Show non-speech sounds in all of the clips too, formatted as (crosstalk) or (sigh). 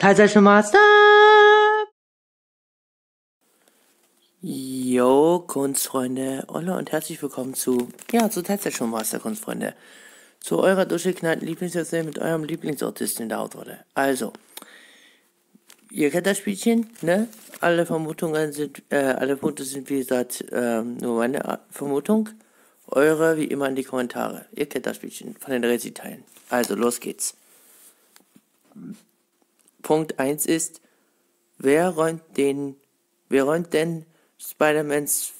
Teilzeichen Master! Jo, Kunstfreunde, Olle und herzlich willkommen zu, ja, zu Teilzeit Master, Kunstfreunde. Zu eurer durchgeknallten Lieblingserzählung mit eurem Lieblingsautisten in der Hauptrolle. Also, ihr kennt das Spielchen, ne? Alle Vermutungen sind, äh, alle Punkte sind wie gesagt äh, nur meine Vermutung. Eure wie immer in die Kommentare. Ihr kennt das Spielchen von den Resi-Teilen. Also, los geht's. Punkt 1 ist, wer räumt den, wer räumt denn Spider-Mans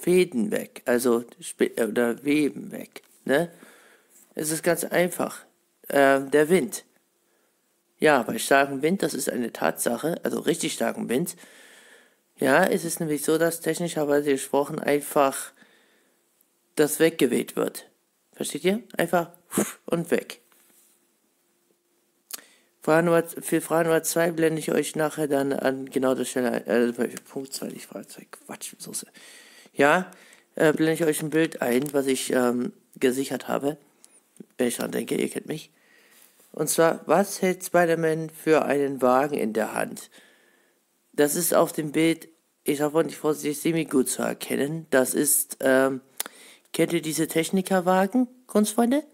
Fäden weg? Also, äh, oder Weben weg, ne? Es ist ganz einfach. Äh, der Wind. Ja, bei starkem Wind, das ist eine Tatsache, also richtig starkem Wind. Ja, ist es nämlich so, dass technischerweise gesprochen einfach das weggeweht wird. Versteht ihr? Einfach und weg. Frage Nummer, für Frage Nummer 2 blende ich euch nachher dann an genau der Stelle, äh, Punkt 2, nicht Frage 2, Quatsch, Soße. Ja, äh, blende ich euch ein Bild ein, was ich ähm, gesichert habe. Wenn ich dran denke, ihr kennt mich. Und zwar, was hält Spider-Man für einen Wagen in der Hand? Das ist auf dem Bild, ich hoffe nicht vorsichtig, semi-gut zu erkennen. Das ist, ähm, kennt ihr diese Technikerwagen, Kunstfreunde?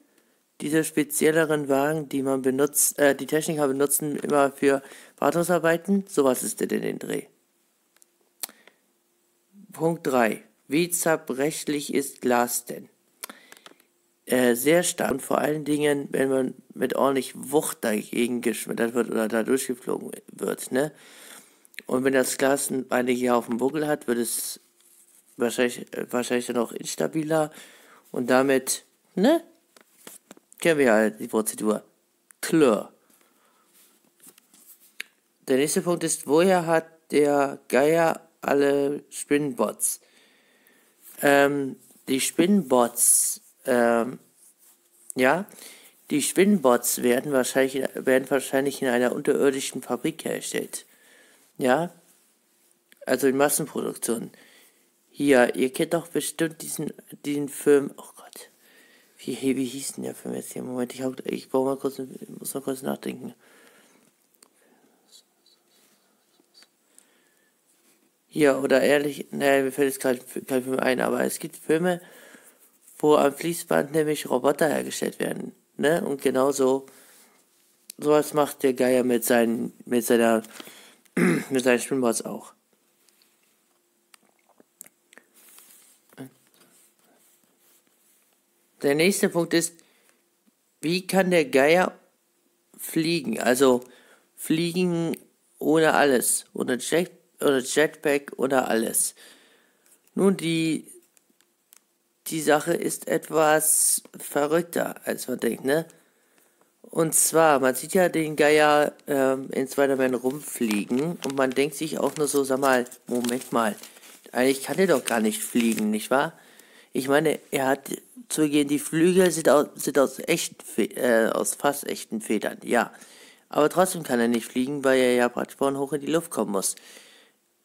Diese spezielleren Wagen, die man benutzt, äh, die Techniker benutzen immer für Wartungsarbeiten. Sowas ist in den Dreh. Punkt 3. Wie zerbrechlich ist Glas denn? Äh, sehr stark und vor allen Dingen, wenn man mit ordentlich Wucht dagegen geschmettert wird oder da durchgeflogen wird, ne? Und wenn das Glas einige auf dem Buckel hat, wird es wahrscheinlich, wahrscheinlich dann auch instabiler und damit, ne? Kennen wir halt die Prozedur. Klar. Der nächste Punkt ist, woher hat der Geier alle Spinnbots? Ähm, die Spinnbots, ähm, ja, die Spinnbots werden wahrscheinlich, werden wahrscheinlich in einer unterirdischen Fabrik hergestellt. Ja, also in Massenproduktion. Hier, ihr kennt doch bestimmt diesen, diesen Film, oh Gott, wie, wie hieß denn der Film jetzt hier? Moment, ich, hab, ich brauche mal kurz, muss mal kurz nachdenken. Hier, oder ehrlich, naja, mir fällt jetzt kein, kein Film ein, aber es gibt Filme, wo am Fließband nämlich Roboter hergestellt werden. Ne? Und genauso sowas macht der Geier mit seinen, mit seiner, (clears throat) mit seinen Schwimmbots auch. Der nächste Punkt ist, wie kann der Geier fliegen? Also fliegen ohne alles, ohne Jet, oder Jetpack oder alles. Nun, die, die Sache ist etwas verrückter, als man denkt, ne? Und zwar, man sieht ja den Geier ähm, in Spider-Man rumfliegen und man denkt sich auch nur so, sag mal, Moment mal, eigentlich kann der doch gar nicht fliegen, nicht wahr? Ich meine, er hat zugegeben, die Flügel sind aus, sind aus echt, äh, aus fast echten Federn, ja. Aber trotzdem kann er nicht fliegen, weil er ja praktisch von hoch in die Luft kommen muss.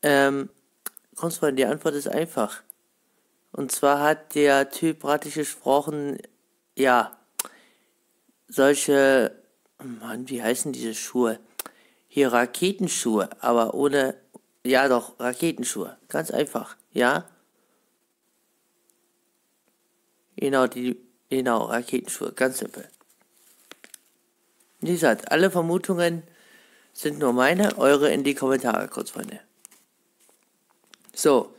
Ähm, Kunstfreund, die Antwort ist einfach. Und zwar hat der Typ praktisch gesprochen, ja, solche, Mann, wie heißen diese Schuhe? Hier Raketenschuhe, aber ohne, ja doch, Raketenschuhe. Ganz einfach, ja. Genau, die, genau, Raketenschuhe, ganz simpel. Wie gesagt, alle Vermutungen sind nur meine, eure in die Kommentare, kurz, Freunde. So,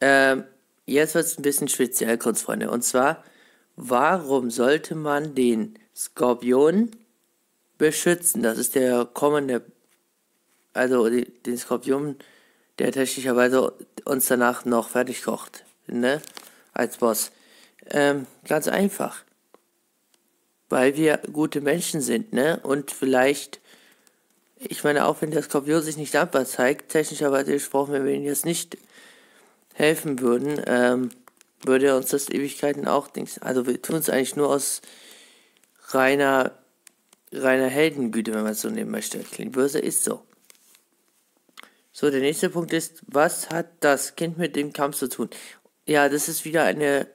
ähm, jetzt wird es ein bisschen speziell, kurz, Freunde. Und zwar, warum sollte man den Skorpion beschützen? Das ist der kommende, also die, den Skorpion, der technischerweise uns danach noch fertig kocht, ne? Als Boss. Ähm, ganz einfach. Weil wir gute Menschen sind, ne? Und vielleicht, ich meine, auch wenn der Skorpion sich nicht dankbar zeigt, technischerweise gesprochen, wenn wir ihm jetzt nicht helfen würden, ähm, würde uns das Ewigkeiten auch nichts. Also wir tun es eigentlich nur aus reiner, reiner Heldengüte, wenn man es so nehmen möchte. Klingt böse, ist so. So, der nächste Punkt ist, was hat das Kind mit dem Kampf zu tun? Ja, das ist wieder eine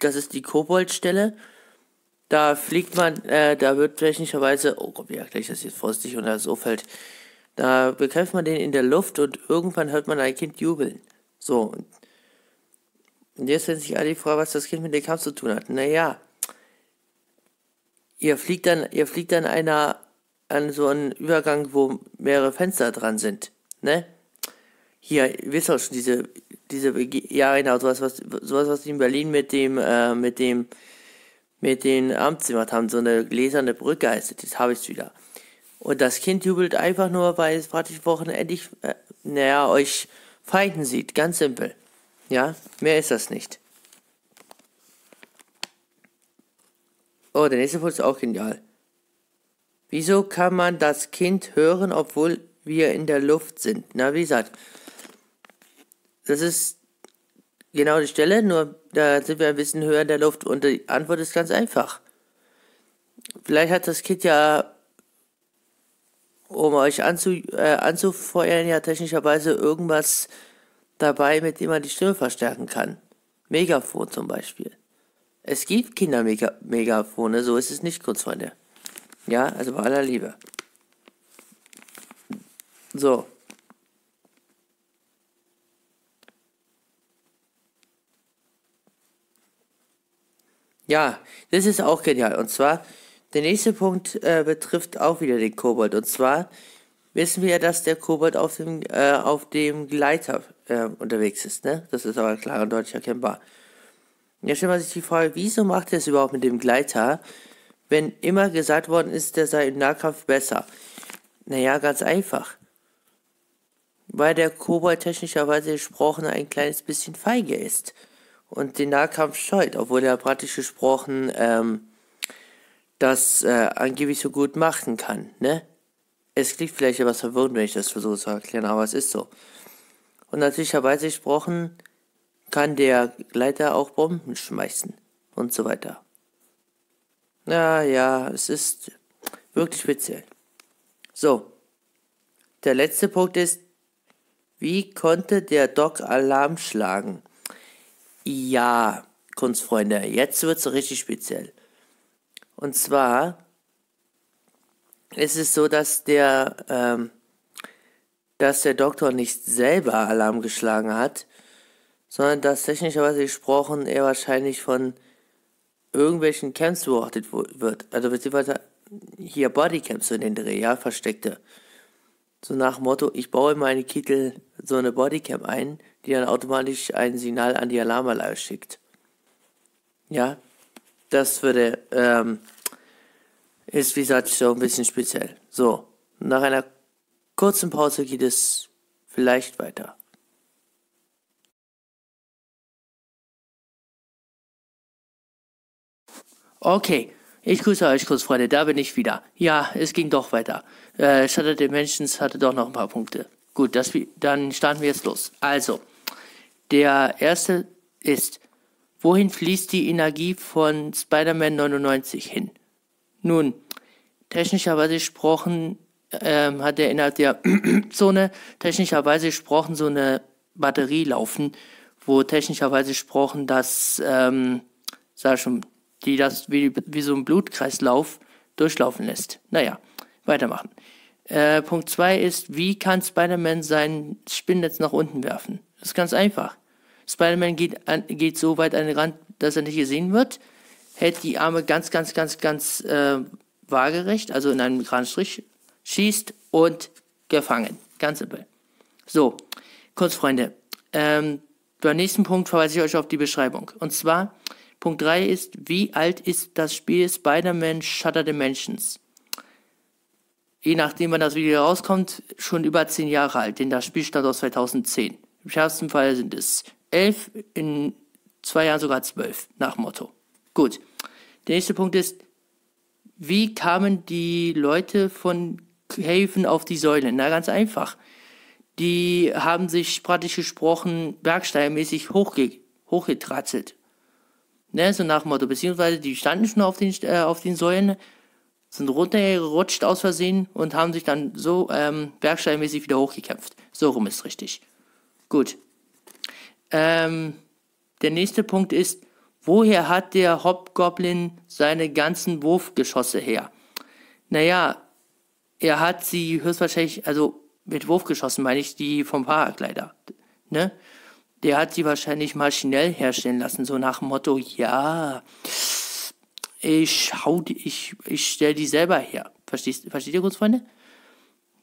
das ist die Koboldstelle. da fliegt man, äh, da wird technischerweise, oh Gott, wie erkläre ich das jetzt vorsichtig und das auffällt, da bekämpft man den in der Luft und irgendwann hört man ein Kind jubeln. So. Und jetzt stellt sich alle die Frage, was das Kind mit dem Kampf zu tun hat. Naja, ihr fliegt dann, ihr fliegt dann einer, an so einen Übergang, wo mehrere Fenster dran sind, ne? Hier, ihr wisst auch schon, diese, diese, ja genau, sowas, was, sowas, was in Berlin mit dem, äh, mit dem, mit den Amtszimmern haben, so eine gläserne Brücke heißt es, das habe ich wieder. Und das Kind jubelt einfach nur, weil es praktisch wochenendlich, äh, naja, euch feinden sieht. Ganz simpel. Ja, mehr ist das nicht. Oh, der nächste Punkt ist auch genial. Wieso kann man das Kind hören, obwohl wir in der Luft sind? Na, wie gesagt, das ist genau die Stelle, nur da sind wir ein bisschen höher in der Luft und die Antwort ist ganz einfach. Vielleicht hat das Kind ja um euch anzu, äh, anzufeuern, ja technischerweise irgendwas dabei, mit dem man die Stimme verstärken kann. Megafon zum Beispiel. Es gibt Kindermegafone, so ist es nicht, Kurzfreunde. Ja, also bei aller Liebe. So. Ja, das ist auch genial. Und zwar, der nächste Punkt äh, betrifft auch wieder den Kobold. Und zwar wissen wir, dass der Kobold auf dem, äh, auf dem Gleiter äh, unterwegs ist. Ne? Das ist aber klar und deutlich erkennbar. Jetzt stellt man sich die Frage, wieso macht er es überhaupt mit dem Gleiter, wenn immer gesagt worden ist, der sei im Nahkampf besser? Naja, ganz einfach. Weil der Kobold technischerweise gesprochen ein kleines bisschen feige ist und den Nahkampf scheut, obwohl er praktisch gesprochen ähm, das äh, angeblich so gut machen kann, ne? Es klingt vielleicht etwas verwirrend, wenn ich das versuche zu erklären, aber es ist so. Und natürlicherweise gesprochen kann der Gleiter auch Bomben schmeißen und so weiter. Ja, ja, es ist wirklich speziell. So, der letzte Punkt ist, wie konnte der Doc Alarm schlagen? Ja, Kunstfreunde, jetzt wird es richtig speziell. Und zwar ist es so, dass der, ähm, dass der Doktor nicht selber Alarm geschlagen hat, sondern dass technischerweise gesprochen er wahrscheinlich von irgendwelchen Camps beobachtet wird. Also beziehungsweise hier Bodycamps in den Dreh, ja, versteckte. So nach Motto, ich baue in meine Kittel so eine Bodycam ein, die dann automatisch ein Signal an die Alarmanlage schickt. Ja, das würde, ähm, ist wie gesagt so ein bisschen speziell. So, nach einer kurzen Pause geht es vielleicht weiter. Okay, ich grüße euch kurz, Freunde, da bin ich wieder. Ja, es ging doch weiter. Äh, Shutter Dimensions hatte doch noch ein paar Punkte. Gut, das, dann starten wir jetzt los. Also, der erste ist, wohin fließt die Energie von Spider-Man 99 hin? Nun, technischerweise gesprochen ähm, hat er innerhalb der (clears throat) Zone technischerweise gesprochen so eine Batterie laufen, wo technischerweise gesprochen das, ähm, sag schon, die das wie, wie so ein Blutkreislauf durchlaufen lässt. Naja, weitermachen. Äh, Punkt 2 ist, wie kann Spider-Man sein Spinnnetz nach unten werfen? Das ist ganz einfach. Spider-Man geht, geht so weit an den Rand, dass er nicht gesehen wird, hält die Arme ganz, ganz, ganz, ganz äh, waagerecht, also in einem geraden Strich, schießt und gefangen. Ganz simpel. So, kurz Freunde. Ähm, beim nächsten Punkt verweise ich euch auf die Beschreibung. Und zwar, Punkt 3 ist, wie alt ist das Spiel Spider-Man Shutter Dimensions? Je nachdem, wann das Video rauskommt, schon über 10 Jahre alt, denn das Spiel stammt aus 2010. Im schärfsten Fall sind es 11, in zwei Jahren sogar 12, nach Motto. Gut. Der nächste Punkt ist, wie kamen die Leute von Haven auf die Säule? Na, ganz einfach. Die haben sich praktisch gesprochen bergsteigermäßig hochge hochgetratzelt. Ne, so nach dem Motto. Beziehungsweise die standen schon auf den, äh, auf den Säulen, sind runtergerutscht aus Versehen und haben sich dann so ähm, bergsteigermäßig wieder hochgekämpft. So rum ist richtig. Gut. Ähm, der nächste Punkt ist, woher hat der Hobgoblin seine ganzen Wurfgeschosse her? Naja, er hat sie höchstwahrscheinlich, also mit Wurfgeschossen meine ich die vom Paraglider, ne? Der hat sie wahrscheinlich maschinell herstellen lassen, so nach dem Motto, ja, ich hau die, ich, ich stell die selber her. Verstehst, versteht ihr kurz, Freunde?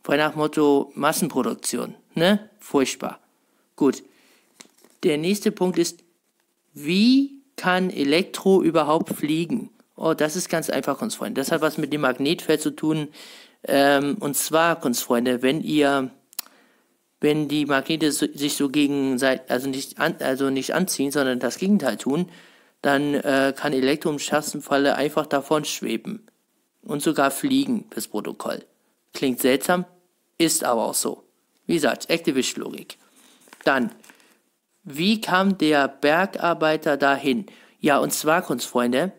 Frei nach Motto Massenproduktion, ne? Furchtbar. Gut. Der nächste Punkt ist, wie kann Elektro überhaupt fliegen? Oh, das ist ganz einfach, Kunstfreunde. Das hat was mit dem Magnetfeld zu tun. Ähm, und zwar, Kunstfreunde, wenn ihr, wenn die Magnete so, sich so gegenseitig, also nicht, an, also nicht anziehen, sondern das Gegenteil tun, dann äh, kann Elektro im schärfsten Falle einfach davon schweben. Und sogar fliegen, fürs Protokoll. Klingt seltsam, ist aber auch so. Wie gesagt, Activision-Logik. Dann, wie kam der Bergarbeiter dahin? Ja, und zwar, Kunstfreunde,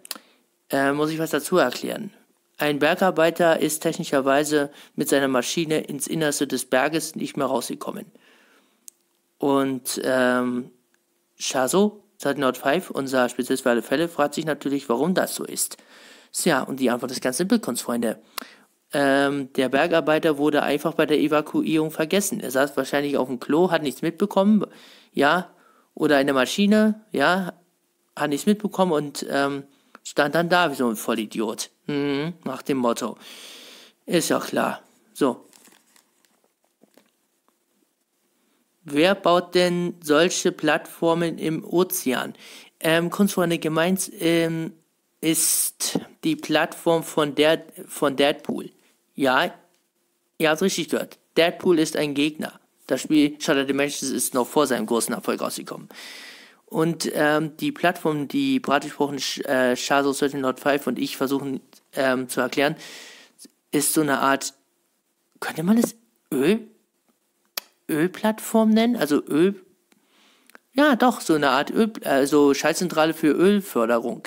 äh, muss ich was dazu erklären. Ein Bergarbeiter ist technischerweise mit seiner Maschine ins Innerste des Berges nicht mehr rausgekommen. Und ähm, Shazo, seit Nord 5, unser Spezialist für alle Fälle, fragt sich natürlich, warum das so ist. Tja, und die Antwort ist ganz simpel, Kunstfreunde. Ähm, der Bergarbeiter wurde einfach bei der Evakuierung vergessen. Er saß wahrscheinlich auf dem Klo, hat nichts mitbekommen, ja, oder eine Maschine, ja, hat nichts mitbekommen und ähm, stand dann da wie so ein Vollidiot. Mhm, nach dem Motto. Ist ja klar. So. Wer baut denn solche Plattformen im Ozean? Ähm, Kunstfreunde gemeint ähm, ist die Plattform von, der, von Deadpool. Ja, ihr habt richtig gehört. Deadpool ist ein Gegner. Das Spiel Shadow Dimensions ist noch vor seinem großen Erfolg rausgekommen. Und ähm, die Plattform, die praktisch gesprochen äh, Shadow 13.5 und ich versuchen ähm, zu erklären, ist so eine Art, könnte man das Öl, Ölplattform nennen? Also Öl, ja doch, so eine Art Öl, also Schaltzentrale für Ölförderung.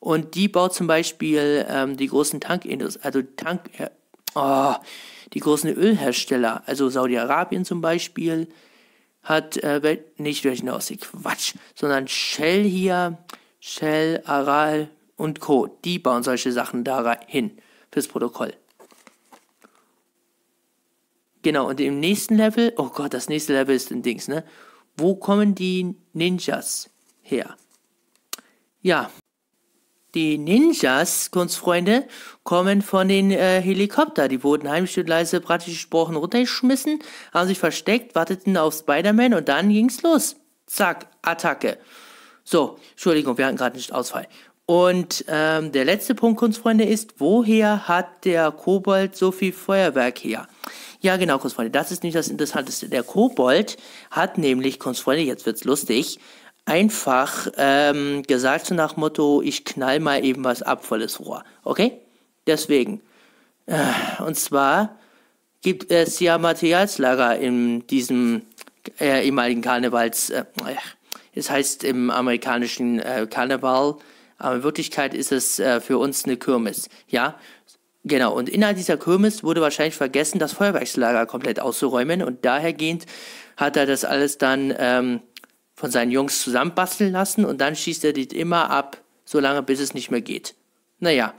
Und die baut zum Beispiel ähm, die großen Tankindustrie, also Tank, Oh, die großen Ölhersteller, also Saudi-Arabien zum Beispiel, hat äh, nicht welchen aus, Quatsch, sondern Shell hier, Shell, Aral und Co. Die bauen solche Sachen da hin fürs Protokoll. Genau, und im nächsten Level, oh Gott, das nächste Level ist ein Dings, ne? Wo kommen die Ninjas her? Ja, die Ninjas, Kunstfreunde, kommen von den äh, Helikopter. Die wurden heimlich leise praktisch gesprochen runtergeschmissen, haben sich versteckt, warteten auf Spider-Man und dann ging's los. Zack, Attacke. So, Entschuldigung, wir hatten gerade nicht Ausfall. Und ähm, der letzte Punkt, Kunstfreunde, ist, woher hat der Kobold so viel Feuerwerk her? Ja, genau, Kunstfreunde, das ist nicht das Interessanteste. Der Kobold hat nämlich, Kunstfreunde, jetzt wird's lustig, einfach ähm, gesagt so nach Motto, ich knall mal eben was ab volles Rohr. Okay? Deswegen. Äh, und zwar gibt es ja Materialslager in diesem äh, ehemaligen Karnevals, äh, es heißt im amerikanischen äh, Karneval, aber in Wirklichkeit ist es äh, für uns eine Kirmes, ja. Genau, und innerhalb dieser Kirmes wurde wahrscheinlich vergessen, das Feuerwerkslager komplett auszuräumen und dahergehend hat er das alles dann ähm, von seinen Jungs zusammenbasteln lassen und dann schießt er die immer ab, solange bis es nicht mehr geht. Naja,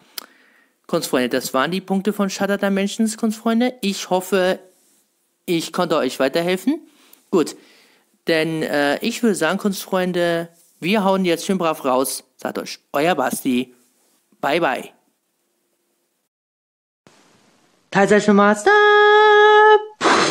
Kunstfreunde, das waren die Punkte von Shutter Dimensions, Kunstfreunde. Ich hoffe, ich konnte euch weiterhelfen. Gut, denn äh, ich würde sagen, Kunstfreunde, wir hauen jetzt schön brav raus. Sagt euch, euer Basti. Bye, bye. Teilzeit schon Master.